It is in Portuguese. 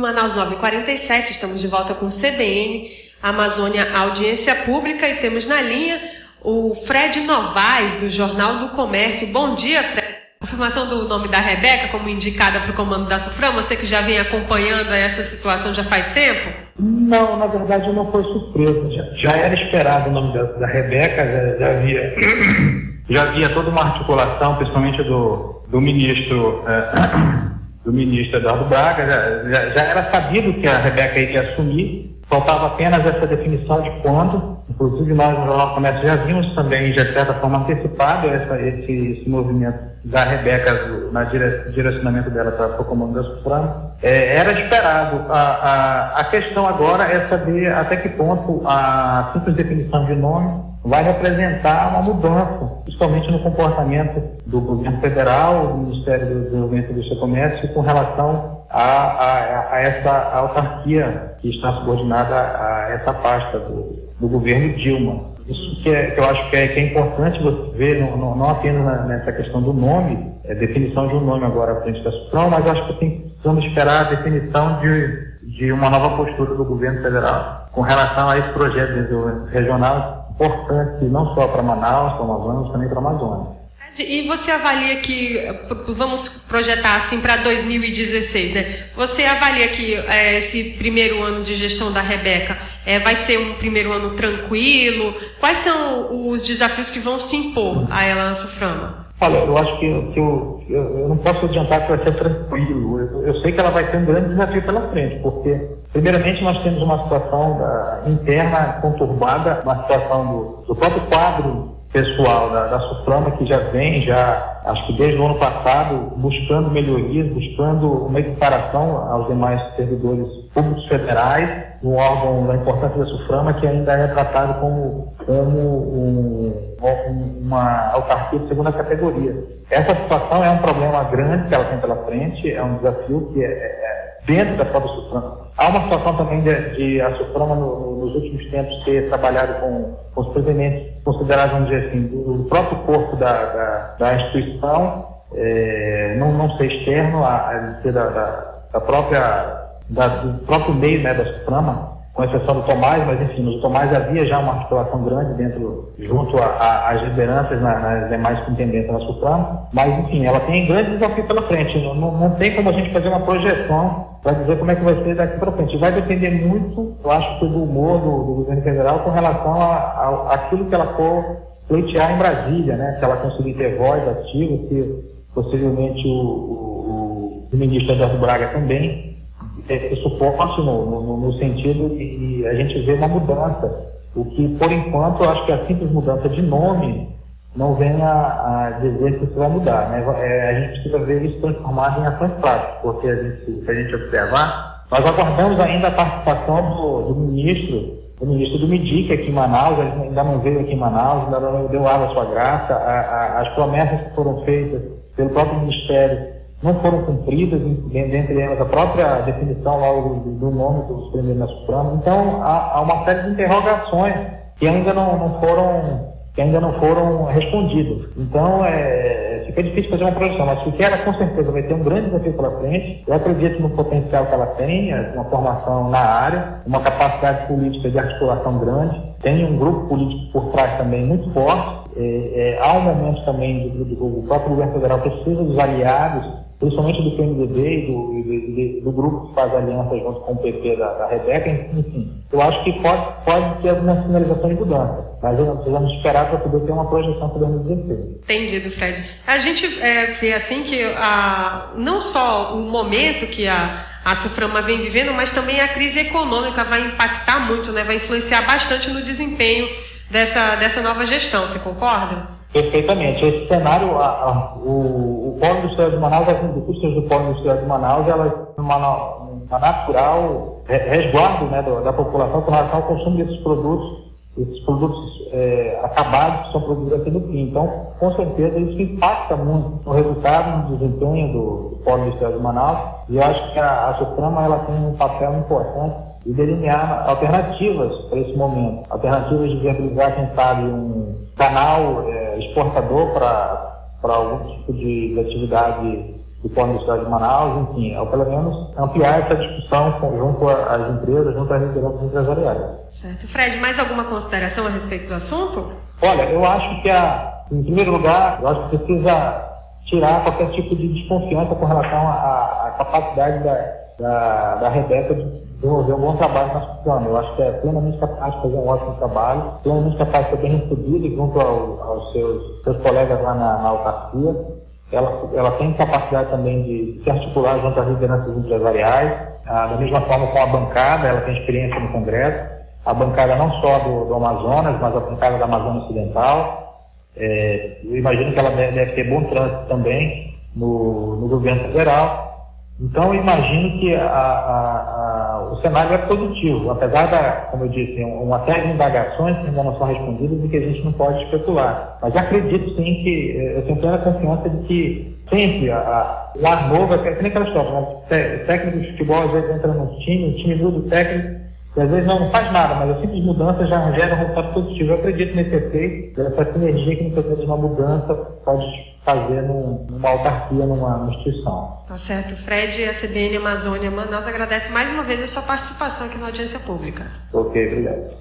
Manaus 947, estamos de volta com CBN, Amazônia Audiência Pública e temos na linha o Fred Novaes, do Jornal do Comércio. Bom dia, Fred. Confirmação do nome da Rebeca como indicada para o comando da Sufram, você que já vem acompanhando essa situação já faz tempo? Não, na verdade não foi surpresa. Já, já era esperado o nome da, da Rebeca, já, já, havia, já havia toda uma articulação, principalmente do, do ministro. É, do ministro Eduardo Braga, já, já, era sabido que a Rebeca iria assumir, faltava apenas essa definição de quando, inclusive nós no Jornal Comércio já vimos também, de certa forma, antecipado essa, esse, esse movimento da Rebeca, na dire, direcionamento dela para o comando da Suprema, é, era esperado. A, a, a questão agora é saber até que ponto a simples definição de nome vai representar uma mudança, principalmente no comportamento do governo federal, do Ministério do Desenvolvimento do Seu Comércio, com relação a, a, a, essa autarquia que está subordinada a essa pasta do, do governo Dilma. Isso que, é, que eu acho que é, que é, importante você ver, não, não, não apenas na, nessa questão do nome, é definição de um nome agora à frente da mas acho que tem, precisamos esperar a definição de, de uma nova postura do governo federal com relação a esse projeto de desenvolvimento regional importante não só para Manaus, para Amazonas, mas também para a Amazônia. E você avalia que, vamos projetar assim para 2016, né? Você avalia que é, esse primeiro ano de gestão da Rebeca é, vai ser um primeiro ano tranquilo? Quais são os desafios que vão se impor a ela na Suframa? Olha, eu acho que, que eu, eu, não posso adiantar que vai ser tranquilo. Eu, eu, sei que ela vai ter um grande desafio pela frente, porque, primeiramente, nós temos uma situação da, interna conturbada, uma situação do, do próprio quadro pessoal da, da Suframa que já vem, já acho que desde o ano passado, buscando melhorias, buscando uma equiparação aos demais servidores públicos federais, um órgão da importância da Suframa que ainda é tratado como, como um, uma autarquia de segunda categoria. Essa situação é um problema grande que ela tem pela frente, é um desafio que é dentro da própria Suframa. Há uma situação também de, de a Suframa no, nos últimos tempos ter trabalhado com, com os presidentes considerados, vamos dizer assim, do, do próprio corpo da, da, da instituição, é, não, não ser externo, a, a ser da, da, da própria, da, do próprio meio né, da Suframa, com exceção do Tomás, mas enfim, no Tomás havia já uma articulação grande dentro, junto às lideranças na, nas demais contendências na Suprama, mas enfim, ela tem grande desafio pela frente, não, não, não tem como a gente fazer uma projeção para dizer como é que vai ser daqui para frente. Vai depender muito, eu acho, do humor do, do governo federal com relação a, a, aquilo que ela for pleitear em Brasília, né? Se ela conseguir ter voz ativa, se possivelmente o, o, o ministro Eduardo Braga também é, suporte no, no, no, sentido de a gente ver uma mudança. O que, por enquanto, eu acho que a simples mudança de nome não vem a, dizer que isso vai mudar. Né? É, a gente precisa ver isso transformado em ações práticas, porque a gente, se a gente observar, nós aguardamos ainda a participação do, do ministro, do ministro do MIDIC aqui em Manaus, ainda não veio aqui em Manaus, ainda não deu água à sua graça, a, a, as promessas que foram feitas pelo próprio Ministério não foram cumpridas, dentre elas a própria definição logo do, nome dos primeiros na Suprema. Então, há, há, uma série de interrogações que ainda não, não foram que ainda não foram respondidas. Então, é, fica difícil fazer uma projeção, mas porque ela com certeza vai ter um grande desafio pela frente. Eu acredito no potencial que ela tem, é, uma formação na área, uma capacidade política de articulação grande, tem um grupo político por trás também muito forte. É, é, há um momento também do, do, do próprio governo federal precisa dos aliados principalmente do PMDB e do, do, do, grupo que faz aliança junto com o PP da, da Rebeca, enfim. Eu acho que pode, pode ter alguma sinalização de mudança, mas precisamos esperar para poder ter uma projeção para 2016. Entendido, Fred. A gente é, vê assim que a, não só o momento que a, a Suframa vem vivendo, mas também a crise econômica vai impactar muito, né? vai influenciar bastante no desempenho dessa, dessa nova gestão, você concorda? Perfeitamente. Esse cenário, a, a, o, o Polo Industrial de Manaus, as indústrias do Polo Industrial de Manaus, elas uma, uma natural resguardo né, da, da, população com relação ao consumo desses produtos, esses produtos é, acabados que são produzidos aqui no PIN. Então, com certeza, isso impacta muito no resultado, no desempenho do, do Polo Industrial de Manaus. E eu acho que a, a Suprama ela tem um papel importante e delinear alternativas para esse momento. Alternativas de viabilizar, quem sabe, um canal é, exportador para algum tipo de, de atividade do Polo da cidade de Manaus, enfim, ou pelo menos ampliar essa discussão junto às empresas, junto às lideranças empresariais. Certo. Fred, mais alguma consideração a respeito do assunto? Olha, eu acho que, a, em primeiro lugar, eu acho que precisa tirar qualquer tipo de desconfiança com relação à, à capacidade da, da, da Rebeca de desenvolver um bom trabalho na Suzana. Eu acho que é plenamente capaz de fazer um ótimo trabalho, plenamente capaz de ser bem recebido junto ao, aos seus, seus colegas lá na, na autarquia. Ela, ela tem capacidade também de se articular junto às lideranças empresariais, ah, da mesma forma com a bancada, ela tem experiência no Congresso, a bancada não só do, do Amazonas, mas a bancada da Amazônia Ocidental. É, eu imagino que ela deve, deve ter bom trânsito também no, no governo federal. Então, imagino que a, a, a, o cenário é positivo, apesar da, como eu disse, uma série de indagações que ainda não são respondidas e que a gente não pode especular. Mas acredito sim que, eh, eu tenho plena confiança de que sempre a, o ar novo, é que nem aquela história, né? técnico de futebol às vezes entra no time, o time muda o técnico, e às vezes não faz nada, mas a simples mudança já gera um resultado positivo. Eu acredito nesse efeito, essa sinergia que muitas vezes uma mudança pode fazer num, numa autarquia, numa instituição. Tá certo. Fred, a CDN Amazônia, nós agradece mais uma vez a sua participação aqui na audiência pública. Ok, obrigado.